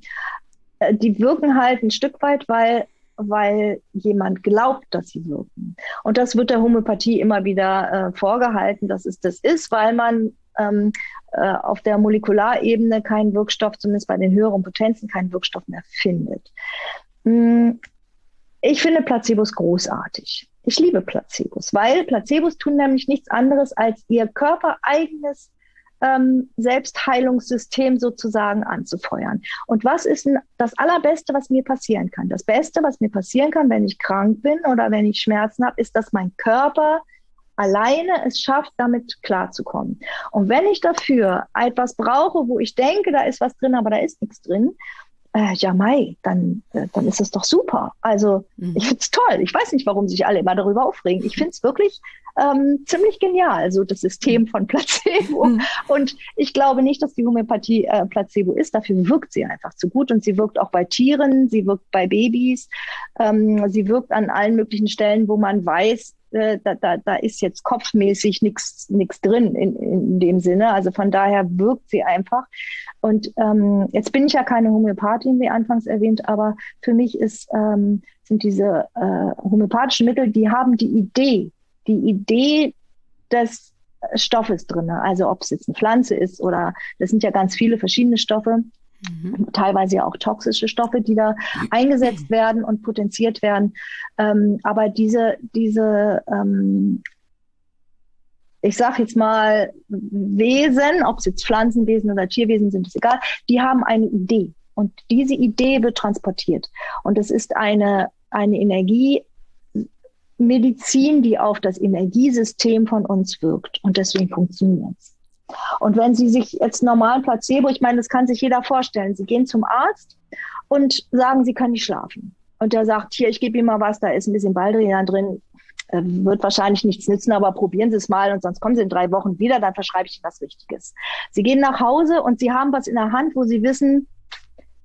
äh, die wirken halt ein Stück weit, weil weil jemand glaubt, dass sie wirken. Und das wird der Homöopathie immer wieder äh, vorgehalten, dass es das ist, weil man ähm, äh, auf der Molekularebene keinen Wirkstoff, zumindest bei den höheren Potenzen, keinen Wirkstoff mehr findet. Hm, ich finde Placebos großartig. Ich liebe Placebos, weil Placebos tun nämlich nichts anderes, als ihr körpereigenes ähm, Selbstheilungssystem sozusagen anzufeuern. Und was ist das Allerbeste, was mir passieren kann? Das Beste, was mir passieren kann, wenn ich krank bin oder wenn ich Schmerzen habe, ist, dass mein Körper alleine es schafft, damit klarzukommen. Und wenn ich dafür etwas brauche, wo ich denke, da ist was drin, aber da ist nichts drin, äh, ja, Mai, dann, äh, dann ist es doch super. Also mhm. ich finde es toll. Ich weiß nicht, warum sich alle immer darüber aufregen. Ich finde es wirklich ähm, ziemlich genial, so das System von Placebo. Mhm. Und ich glaube nicht, dass die Homöopathie äh, Placebo ist. Dafür wirkt sie einfach zu gut und sie wirkt auch bei Tieren, sie wirkt bei Babys, ähm, sie wirkt an allen möglichen Stellen, wo man weiß, äh, da, da, da ist jetzt kopfmäßig nichts drin in, in dem Sinne. Also von daher wirkt sie einfach. Und ähm, jetzt bin ich ja keine Homöopathin, wie anfangs erwähnt, aber für mich ist, ähm, sind diese äh, homöopathischen Mittel, die haben die Idee, die Idee des Stoffes drin. Also ob es jetzt eine Pflanze ist oder das sind ja ganz viele verschiedene Stoffe. Mhm. Teilweise ja auch toxische Stoffe, die da eingesetzt werden und potenziert werden. Ähm, aber diese, diese ähm, ich sage jetzt mal, Wesen, ob es jetzt Pflanzenwesen oder Tierwesen sind, ist egal, die haben eine Idee. Und diese Idee wird transportiert. Und es ist eine, eine Energiemedizin, die auf das Energiesystem von uns wirkt. Und deswegen funktioniert es. Und wenn Sie sich jetzt normal Placebo, ich meine, das kann sich jeder vorstellen, Sie gehen zum Arzt und sagen, Sie können nicht schlafen. Und der sagt, hier, ich gebe Ihnen mal was, da ist ein bisschen Baldrian drin, äh, wird wahrscheinlich nichts nützen, aber probieren Sie es mal und sonst kommen Sie in drei Wochen wieder, dann verschreibe ich Ihnen was Richtiges. Sie gehen nach Hause und Sie haben was in der Hand, wo Sie wissen,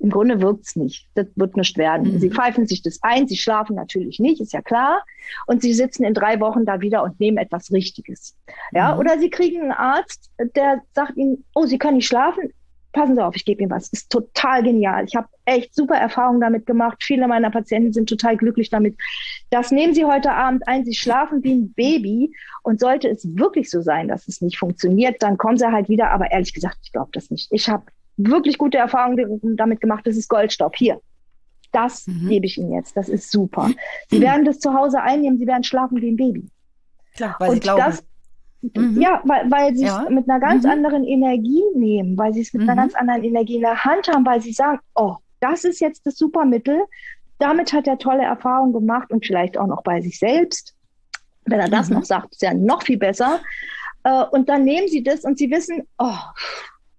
im Grunde wirkt's nicht. Das wird nicht werden. Mhm. Sie pfeifen sich das ein, sie schlafen natürlich nicht, ist ja klar. Und sie sitzen in drei Wochen da wieder und nehmen etwas Richtiges. Ja, mhm. oder sie kriegen einen Arzt, der sagt ihnen, oh, sie können nicht schlafen. Passen Sie auf, ich gebe Ihnen was. Ist total genial. Ich habe echt super Erfahrungen damit gemacht. Viele meiner Patienten sind total glücklich damit. Das nehmen Sie heute Abend ein. Sie schlafen wie ein Baby. Und sollte es wirklich so sein, dass es nicht funktioniert, dann kommen Sie halt wieder. Aber ehrlich gesagt, ich glaube das nicht. Ich habe wirklich gute Erfahrungen damit gemacht. Das ist Goldstaub. Hier. Das mhm. gebe ich Ihnen jetzt. Das ist super. Sie mhm. werden das zu Hause einnehmen. Sie werden schlafen wie ein Baby. Klar, weil Und Sie glauben. Das, mhm. Ja, weil, weil sie ja. es mit einer ganz mhm. anderen Energie nehmen, weil sie es mit einer mhm. ganz anderen Energie in der Hand haben, weil sie sagen, oh, das ist jetzt das Supermittel. Damit hat er tolle Erfahrungen gemacht und vielleicht auch noch bei sich selbst. Wenn er das mhm. noch sagt, ist ja noch viel besser. Äh, und dann nehmen sie das und sie wissen, oh,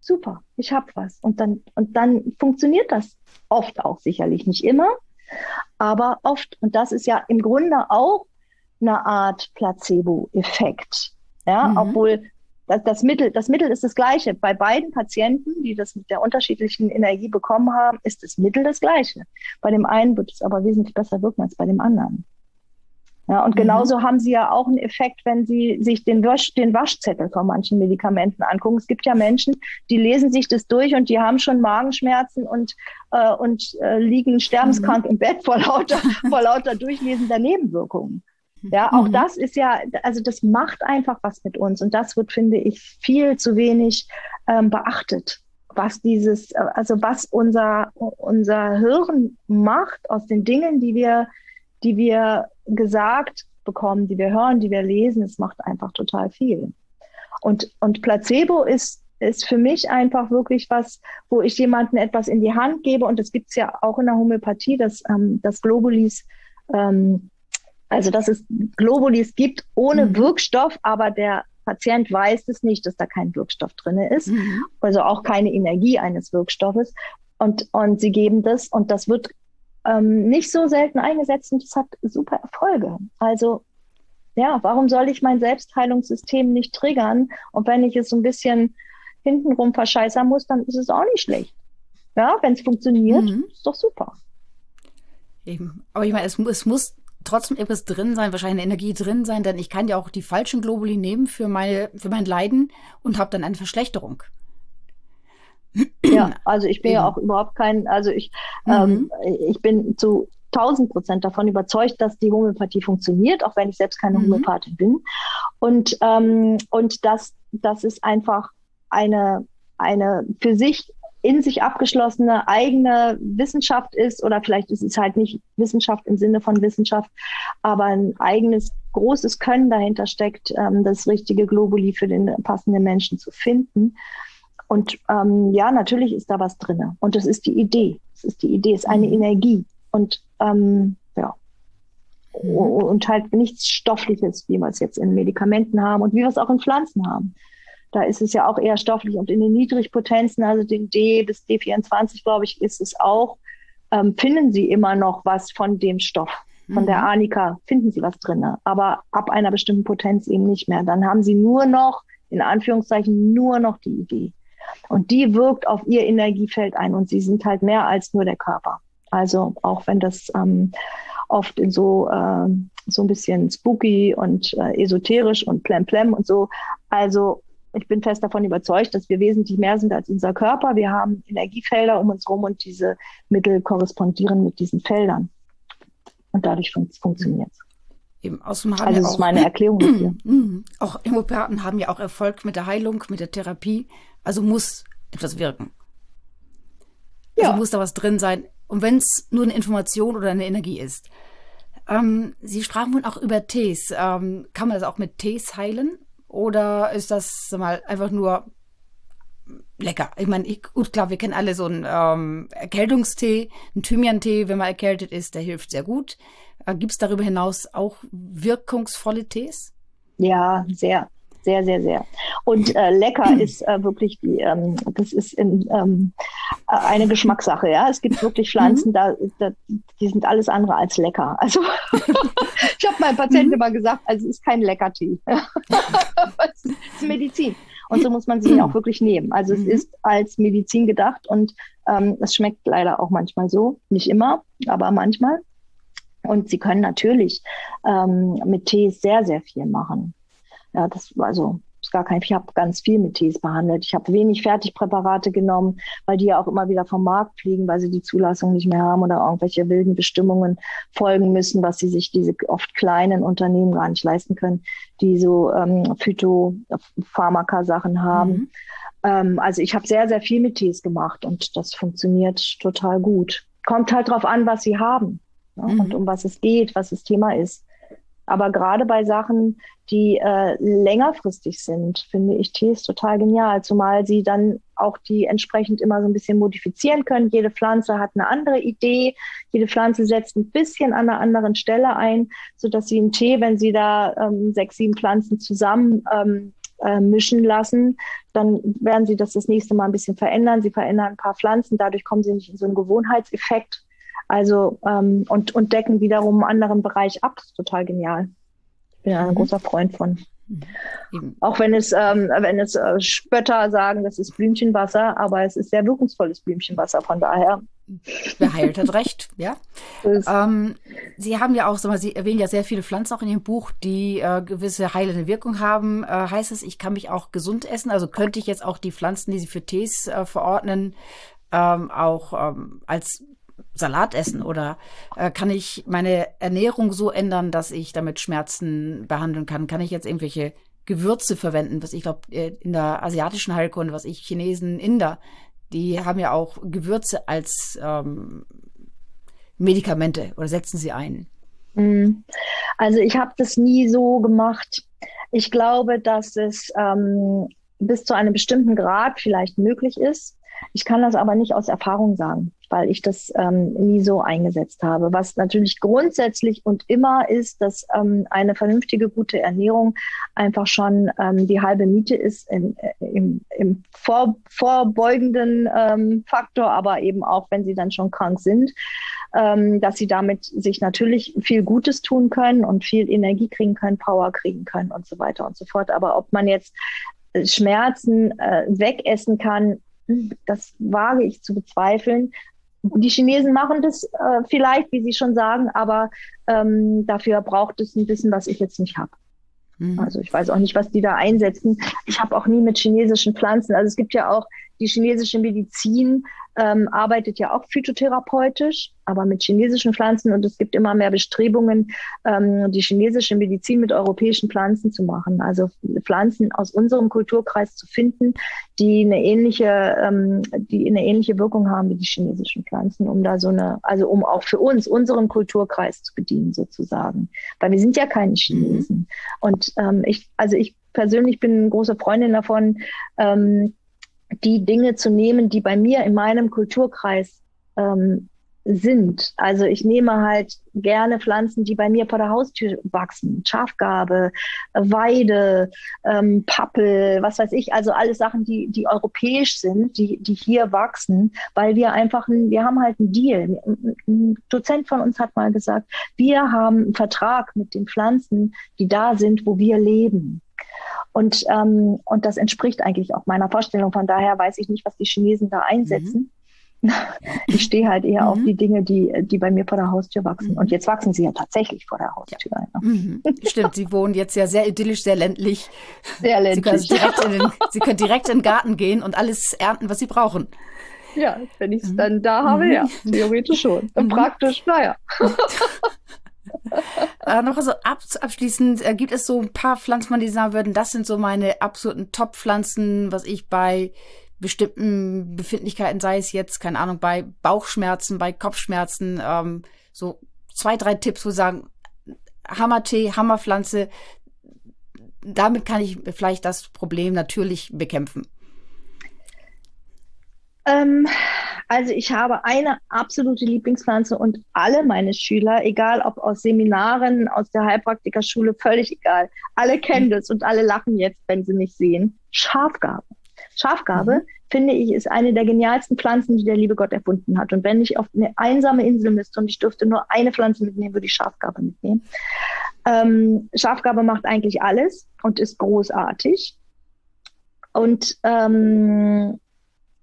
super, ich habe was. Und dann, und dann funktioniert das oft auch sicherlich nicht immer, aber oft. Und das ist ja im Grunde auch eine Art Placebo-Effekt. Ja, mhm. obwohl das, das, Mittel, das Mittel ist das gleiche. Bei beiden Patienten, die das mit der unterschiedlichen Energie bekommen haben, ist das Mittel das gleiche. Bei dem einen wird es aber wesentlich besser wirken als bei dem anderen. Ja, und mhm. genauso haben sie ja auch einen Effekt, wenn sie sich den, Wasch, den Waschzettel von manchen Medikamenten angucken. Es gibt ja Menschen, die lesen sich das durch und die haben schon Magenschmerzen und, äh, und äh, liegen sterbenskrank mhm. im Bett vor lauter, vor lauter Durchlesen der Nebenwirkungen. Ja, auch mhm. das ist ja, also das macht einfach was mit uns und das wird, finde ich, viel zu wenig ähm, beachtet was dieses, also was unser, unser Hirn macht aus den Dingen, die wir, die wir gesagt bekommen, die wir hören, die wir lesen, es macht einfach total viel. Und, und Placebo ist, ist für mich einfach wirklich was, wo ich jemanden etwas in die Hand gebe. Und das gibt es ja auch in der Homöopathie, dass ähm, das Globulis, ähm, also dass es Globulis gibt ohne mhm. Wirkstoff, aber der Patient weiß es nicht, dass da kein Wirkstoff drin ist, mhm. also auch keine Energie eines Wirkstoffes. Und, und sie geben das und das wird ähm, nicht so selten eingesetzt und es hat super Erfolge. Also ja, warum soll ich mein Selbstheilungssystem nicht triggern? Und wenn ich es so ein bisschen hintenrum verscheißern muss, dann ist es auch nicht schlecht. Ja, wenn es funktioniert, mhm. ist doch super. Eben. Aber ich meine, es, es muss trotzdem etwas drin sein, wahrscheinlich eine Energie drin sein, denn ich kann ja auch die falschen Globuli nehmen für, meine, für mein Leiden und habe dann eine Verschlechterung. Ja, also ich bin ja, ja auch überhaupt kein, also ich, ähm, mhm. ähm, ich bin zu 1000 Prozent davon überzeugt, dass die Homöopathie funktioniert, auch wenn ich selbst keine mhm. Homöopathin bin. Und, ähm, und das, das ist einfach eine, eine für sich in sich abgeschlossene eigene Wissenschaft ist, oder vielleicht ist es halt nicht Wissenschaft im Sinne von Wissenschaft, aber ein eigenes großes Können dahinter steckt, ähm, das richtige Globuli für den passenden Menschen zu finden. Und ähm, ja, natürlich ist da was drin. Und das ist die Idee. Das ist die Idee, ist eine mhm. Energie. Und ähm, ja. Mhm. Und halt nichts Stoffliches, wie wir es jetzt in Medikamenten haben und wie wir es auch in Pflanzen haben. Da ist es ja auch eher stofflich. Und in den Niedrigpotenzen, also den D bis D24, glaube ich, ist es auch, ähm, finden Sie immer noch was von dem Stoff. Von mhm. der Arnika finden Sie was drin. Aber ab einer bestimmten Potenz eben nicht mehr. Dann haben Sie nur noch, in Anführungszeichen, nur noch die Idee. Und die wirkt auf Ihr Energiefeld ein. Und Sie sind halt mehr als nur der Körper. Also auch wenn das ähm, oft in so, äh, so ein bisschen spooky und äh, esoterisch und plemplem und so. Also ich bin fest davon überzeugt, dass wir wesentlich mehr sind als unser Körper. Wir haben Energiefelder um uns herum und diese Mittel korrespondieren mit diesen Feldern. Und dadurch fun funktioniert es. Eben, außerdem haben also das ist meine Erklärung dafür. Mhm. auch Homöopathen haben ja auch Erfolg mit der Heilung, mit der Therapie. Also muss etwas wirken. Also ja. muss da was drin sein. Und wenn es nur eine Information oder eine Energie ist. Ähm, Sie sprachen wohl auch über Tees. Ähm, kann man das auch mit Tees heilen? Oder ist das mal einfach nur lecker? Ich meine, gut, klar, wir kennen alle so einen ähm, Erkältungstee, einen Thymian-Tee, wenn man erkältet ist, der hilft sehr gut. Äh, Gibt es darüber hinaus auch wirkungsvolle Tees? Ja, sehr sehr, sehr, sehr. Und äh, lecker ist äh, wirklich die, ähm, das ist in, ähm, äh, eine Geschmackssache, ja. Es gibt wirklich Pflanzen, mhm. da, da, die sind alles andere als lecker. Also ich habe meinem Patienten mhm. immer gesagt, also es ist kein Leckertee. es ist Medizin. Und so muss man sie auch wirklich nehmen. Also es mhm. ist als Medizin gedacht und ähm, es schmeckt leider auch manchmal so. Nicht immer, aber manchmal. Und sie können natürlich ähm, mit Tees sehr, sehr viel machen. Ja, das war also gar kein, ich habe ganz viel mit Tees behandelt. Ich habe wenig Fertigpräparate genommen, weil die ja auch immer wieder vom Markt fliegen, weil sie die Zulassung nicht mehr haben oder irgendwelche wilden Bestimmungen folgen müssen, was sie sich diese oft kleinen Unternehmen gar nicht leisten können, die so ähm, Phytopharmaka-Sachen haben. Mhm. Ähm, also ich habe sehr, sehr viel mit Tees gemacht und das funktioniert total gut. Kommt halt drauf an, was sie haben ja, mhm. und um was es geht, was das Thema ist. Aber gerade bei Sachen, die äh, längerfristig sind, finde ich Tees total genial, zumal sie dann auch die entsprechend immer so ein bisschen modifizieren können. Jede Pflanze hat eine andere Idee. Jede Pflanze setzt ein bisschen an einer anderen Stelle ein, so dass sie einen Tee, wenn sie da ähm, sechs, sieben Pflanzen zusammen ähm, äh, mischen lassen, dann werden sie das das nächste Mal ein bisschen verändern. Sie verändern ein paar Pflanzen, dadurch kommen sie nicht in so einen Gewohnheitseffekt also ähm, und, und decken wiederum einen anderen Bereich ab. Das ist total genial. Ich bin ein mhm. großer Freund von. Mhm. Auch wenn es, ähm, wenn es äh, Spötter sagen, das ist Blümchenwasser, aber es ist sehr wirkungsvolles Blümchenwasser. Von daher. Wer heilt, hat recht, ja. Ähm, Sie haben ja auch, sag mal, Sie erwähnen ja sehr viele Pflanzen auch in Ihrem Buch, die äh, gewisse heilende Wirkung haben. Äh, heißt es, ich kann mich auch gesund essen? Also könnte ich jetzt auch die Pflanzen, die Sie für Tees äh, verordnen, ähm, auch ähm, als Salat essen oder äh, kann ich meine Ernährung so ändern, dass ich damit Schmerzen behandeln kann? Kann ich jetzt irgendwelche Gewürze verwenden? Was ich glaube, äh, in der asiatischen Heilkunde, was ich Chinesen, Inder, die haben ja auch Gewürze als ähm, Medikamente oder setzen sie ein? Mhm. Also ich habe das nie so gemacht. Ich glaube, dass es ähm, bis zu einem bestimmten Grad vielleicht möglich ist. Ich kann das aber nicht aus Erfahrung sagen weil ich das ähm, nie so eingesetzt habe. Was natürlich grundsätzlich und immer ist, dass ähm, eine vernünftige, gute Ernährung einfach schon ähm, die halbe Miete ist in, äh, im, im vor, vorbeugenden ähm, Faktor, aber eben auch, wenn sie dann schon krank sind, ähm, dass sie damit sich natürlich viel Gutes tun können und viel Energie kriegen können, Power kriegen können und so weiter und so fort. Aber ob man jetzt Schmerzen äh, wegessen kann, das wage ich zu bezweifeln. Die Chinesen machen das äh, vielleicht, wie Sie schon sagen, aber ähm, dafür braucht es ein bisschen, was ich jetzt nicht habe. Mhm. Also ich weiß auch nicht, was die da einsetzen. Ich habe auch nie mit chinesischen Pflanzen. Also es gibt ja auch die chinesische Medizin ähm, arbeitet ja auch phytotherapeutisch, aber mit chinesischen Pflanzen und es gibt immer mehr Bestrebungen, ähm, die chinesische Medizin mit europäischen Pflanzen zu machen. Also Pflanzen aus unserem Kulturkreis zu finden, die eine ähnliche, ähm, die eine ähnliche Wirkung haben wie die chinesischen Pflanzen, um da so eine, also um auch für uns unseren Kulturkreis zu bedienen sozusagen, weil wir sind ja keine Chinesen. Mhm. Und ähm, ich, also ich persönlich bin eine große Freundin davon, ähm, die Dinge zu nehmen, die bei mir in meinem Kulturkreis ähm, sind. Also ich nehme halt gerne Pflanzen, die bei mir vor der Haustür wachsen. Schafgabe, Weide, ähm, Pappel, was weiß ich. Also alles Sachen, die, die europäisch sind, die, die hier wachsen, weil wir einfach, ein, wir haben halt einen Deal. Ein Dozent von uns hat mal gesagt, wir haben einen Vertrag mit den Pflanzen, die da sind, wo wir leben. Und, ähm, und das entspricht eigentlich auch meiner Vorstellung. Von daher weiß ich nicht, was die Chinesen da einsetzen. Mhm. Ich stehe halt eher mhm. auf die Dinge, die, die bei mir vor der Haustür wachsen. Mhm. Und jetzt wachsen sie ja tatsächlich vor der Haustür. Ja. Mhm. Stimmt, Sie wohnen jetzt ja sehr idyllisch, sehr ländlich. Sehr ländlich. Sie können direkt in den, sie können direkt in den Garten gehen und alles ernten, was Sie brauchen. Ja, wenn ich es mhm. dann da habe, ja, mhm. theoretisch schon. Und praktisch, naja. äh, noch so ab, abschließend äh, gibt es so ein paar Pflanzen, die sagen würden, das sind so meine absoluten Top-Pflanzen, was ich bei bestimmten Befindlichkeiten, sei es jetzt, keine Ahnung, bei Bauchschmerzen, bei Kopfschmerzen, ähm, so zwei, drei Tipps, wo sagen, Hammertee, Hammerpflanze, damit kann ich vielleicht das Problem natürlich bekämpfen. Ähm, also ich habe eine absolute Lieblingspflanze und alle meine Schüler, egal ob aus Seminaren, aus der Heilpraktikerschule, völlig egal, alle kennen das und alle lachen jetzt, wenn sie mich sehen. Schafgabe. Schafgabe, mhm. finde ich, ist eine der genialsten Pflanzen, die der liebe Gott erfunden hat. Und wenn ich auf eine einsame Insel müsste und ich dürfte nur eine Pflanze mitnehmen, würde ich Schafgabe mitnehmen. Ähm, Schafgabe macht eigentlich alles und ist großartig. Und ähm,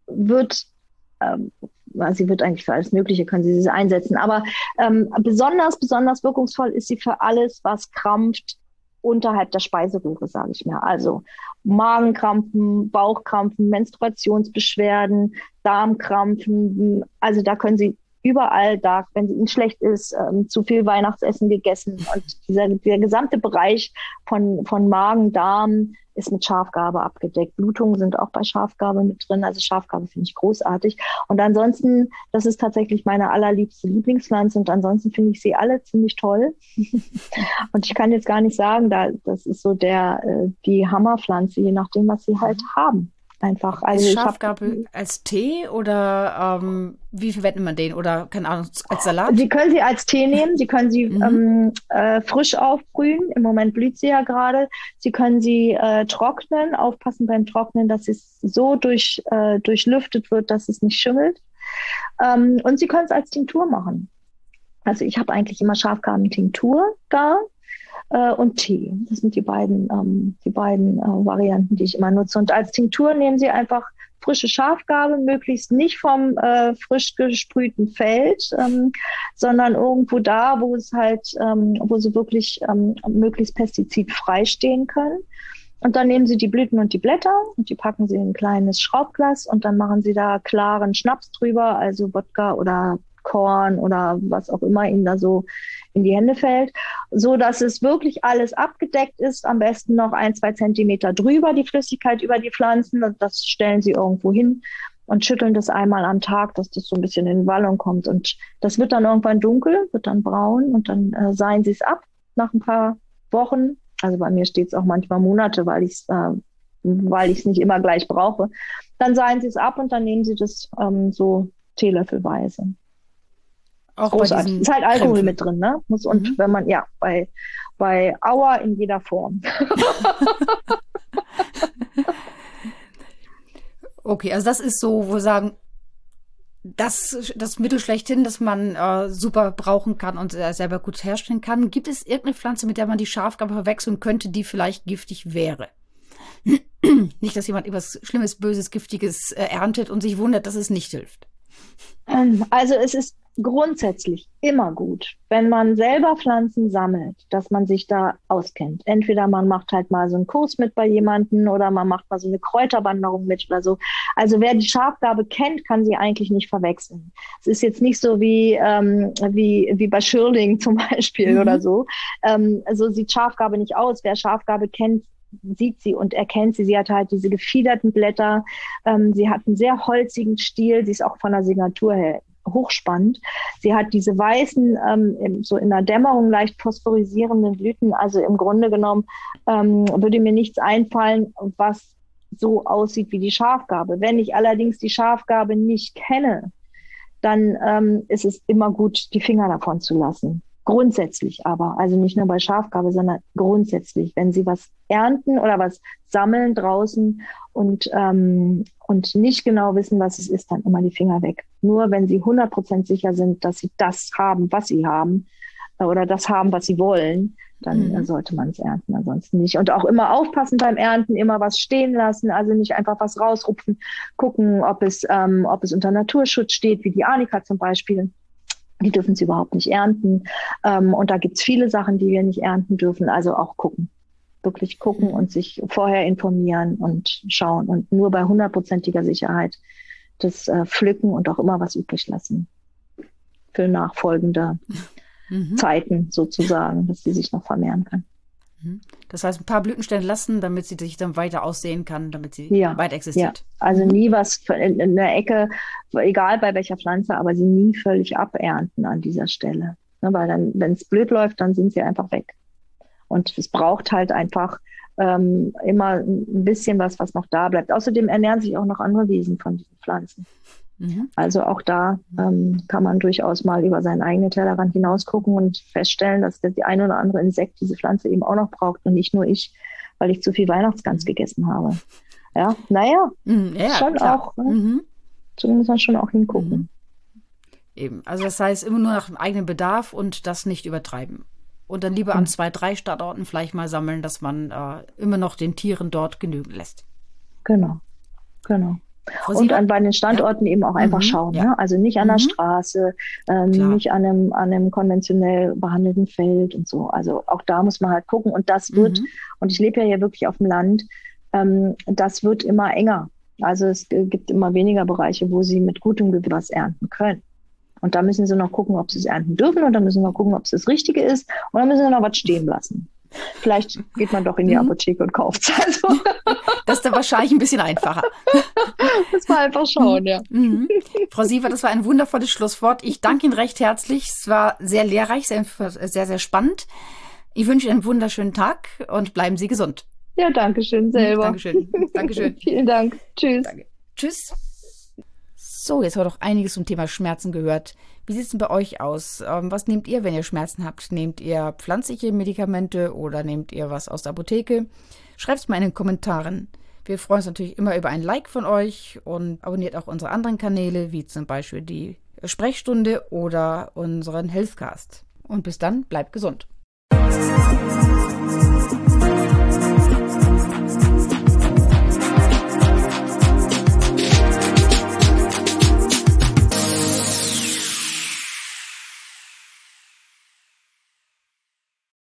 wird, ähm, sie wird eigentlich für alles Mögliche, können Sie sie einsetzen. Aber ähm, besonders, besonders wirkungsvoll ist sie für alles, was krampft unterhalb der Speiseröhre, sage ich mir. Also Magenkrampfen, Bauchkrampfen, Menstruationsbeschwerden, Darmkrampfen. Also da können Sie überall da, wenn es ihnen schlecht ist, ähm, zu viel Weihnachtsessen gegessen und dieser, der gesamte Bereich von, von Magen, Darm, ist mit Schafgabe abgedeckt. Blutungen sind auch bei Schafgabe mit drin. Also Schafgabe finde ich großartig. Und ansonsten, das ist tatsächlich meine allerliebste Lieblingspflanze. Und ansonsten finde ich sie alle ziemlich toll. und ich kann jetzt gar nicht sagen, da, das ist so der, äh, die Hammerpflanze, je nachdem, was sie halt haben einfach. Also ist Schafgabe als Tee oder ähm, wie verwendet man den? Oder keine Ahnung, als Salat? Sie können sie als Tee nehmen, Sie können sie mhm. ähm, äh, frisch aufbrühen. Im Moment blüht sie ja gerade. Sie können sie äh, trocknen, aufpassen beim Trocknen, dass es so durch, äh, durchlüftet wird, dass es nicht schimmelt. Ähm, und Sie können es als Tinktur machen. Also ich habe eigentlich immer Schafgarben-Tinktur da äh, und Tee. Das sind die beiden, ähm, die beiden äh, Varianten, die ich immer nutze. Und als Tinktur nehmen Sie einfach frische Schafgabe, möglichst nicht vom äh, frisch gesprühten Feld, ähm, sondern irgendwo da, wo es halt, ähm, wo sie wirklich ähm, möglichst pestizidfrei stehen können. Und dann nehmen Sie die Blüten und die Blätter und die packen Sie in ein kleines Schraubglas und dann machen Sie da klaren Schnaps drüber, also Wodka oder Korn oder was auch immer Ihnen da so in die Hände fällt, so dass es wirklich alles abgedeckt ist. Am besten noch ein, zwei Zentimeter drüber die Flüssigkeit über die Pflanzen. Das stellen Sie irgendwo hin und schütteln das einmal am Tag, dass das so ein bisschen in Wallung kommt. Und das wird dann irgendwann dunkel, wird dann braun und dann äh, seien Sie es ab nach ein paar Wochen. Also bei mir steht es auch manchmal Monate, weil ich es äh, weil ich es nicht immer gleich brauche. Dann seien Sie es ab und dann nehmen Sie das ähm, so teelöffelweise. Auch Großartig. Ist halt Alkohol Krämpfen. mit drin, ne? Muss, und mhm. wenn man, ja, bei, bei Auer in jeder Form. okay, also das ist so, wo wir sagen, das, das Mittel schlechthin, das man äh, super brauchen kann und äh, selber gut herstellen kann. Gibt es irgendeine Pflanze, mit der man die Schafgabe verwechseln könnte, die vielleicht giftig wäre? nicht, dass jemand etwas Schlimmes, Böses, Giftiges äh, erntet und sich wundert, dass es nicht hilft. Ähm, also es ist grundsätzlich immer gut, wenn man selber Pflanzen sammelt, dass man sich da auskennt. Entweder man macht halt mal so einen Kurs mit bei jemandem oder man macht mal so eine Kräuterwanderung mit oder so. Also wer die Schafgabe kennt, kann sie eigentlich nicht verwechseln. Es ist jetzt nicht so wie, ähm, wie, wie bei Schirling zum Beispiel mhm. oder so. Ähm, so sieht Schafgabe nicht aus. Wer Schafgabe kennt, sieht sie und erkennt sie. Sie hat halt diese gefiederten Blätter. Ähm, sie hat einen sehr holzigen Stiel. Sie ist auch von der Signatur her hochspannend. Sie hat diese weißen, ähm, so in der Dämmerung leicht phosphorisierenden Blüten. Also im Grunde genommen ähm, würde mir nichts einfallen, was so aussieht wie die Schafgabe. Wenn ich allerdings die Schafgabe nicht kenne, dann ähm, ist es immer gut, die Finger davon zu lassen. Grundsätzlich aber, also nicht nur bei Schafgabe, sondern grundsätzlich, wenn Sie was ernten oder was sammeln draußen und, ähm, und nicht genau wissen, was es ist, dann immer die Finger weg. Nur wenn Sie 100% sicher sind, dass Sie das haben, was Sie haben äh, oder das haben, was Sie wollen, dann mhm. sollte man es ernten, ansonsten nicht. Und auch immer aufpassen beim Ernten, immer was stehen lassen, also nicht einfach was rausrupfen, gucken, ob es, ähm, ob es unter Naturschutz steht, wie die Arnika zum Beispiel. Die dürfen sie überhaupt nicht ernten. Ähm, und da gibt's viele Sachen, die wir nicht ernten dürfen. Also auch gucken. Wirklich gucken und sich vorher informieren und schauen. Und nur bei hundertprozentiger Sicherheit das äh, pflücken und auch immer was übrig lassen. Für nachfolgende mhm. Zeiten sozusagen, dass sie sich noch vermehren kann. Mhm. Das heißt, ein paar Blütenstände lassen, damit sie sich dann weiter aussehen kann, damit sie ja, weiter existiert. Ja. Also mhm. nie was in, in der Ecke, egal bei welcher Pflanze, aber sie nie völlig abernten an dieser Stelle. Ne, weil dann, wenn es blöd läuft, dann sind sie einfach weg. Und es braucht halt einfach ähm, immer ein bisschen was, was noch da bleibt. Außerdem ernähren sich auch noch andere Wesen von diesen Pflanzen. Mhm. Also auch da ähm, kann man durchaus mal über seinen eigenen Tellerrand hinausgucken und feststellen, dass die ein oder andere Insekt diese Pflanze eben auch noch braucht und nicht nur ich, weil ich zu viel Weihnachtsgans gegessen habe. Ja, naja, mhm, ja, schon klar. auch. Ne? Mhm. Muss man schon auch hingucken. Mhm. Eben. Also das heißt immer nur nach dem eigenen Bedarf und das nicht übertreiben. Und dann lieber an mhm. zwei, drei Standorten vielleicht mal sammeln, dass man äh, immer noch den Tieren dort genügen lässt. Genau, genau und an bei den Standorten ja. eben auch einfach mhm, schauen. Ja. Ne? Also nicht an mhm. der Straße, ähm, nicht an einem, an einem konventionell behandelten Feld und so. Also auch da muss man halt gucken. Und das wird, mhm. und ich lebe ja hier wirklich auf dem Land, ähm, das wird immer enger. Also es gibt immer weniger Bereiche, wo sie mit gutem Gewinn was ernten können. Und da müssen sie noch gucken, ob sie es ernten dürfen und dann müssen wir gucken, ob es das Richtige ist und dann müssen sie noch was stehen lassen. Vielleicht geht man doch in die mhm. Apotheke und kauft es. Also. Das ist dann wahrscheinlich ein bisschen einfacher. Das war einfach schauen, ja. Mhm. Frau Siever, das war ein wundervolles Schlusswort. Ich danke Ihnen recht herzlich. Es war sehr lehrreich, sehr, sehr, sehr spannend. Ich wünsche Ihnen einen wunderschönen Tag und bleiben Sie gesund. Ja, danke schön selber. Dankeschön. Dankeschön. Vielen Dank. Tschüss. Danke. Tschüss. So, jetzt haben wir doch einiges zum Thema Schmerzen gehört. Wie sieht es denn bei euch aus? Ähm, was nehmt ihr, wenn ihr Schmerzen habt? Nehmt ihr pflanzliche Medikamente oder nehmt ihr was aus der Apotheke? Schreibt es mal in den Kommentaren. Wir freuen uns natürlich immer über ein Like von euch und abonniert auch unsere anderen Kanäle, wie zum Beispiel die Sprechstunde oder unseren Healthcast. Und bis dann, bleibt gesund.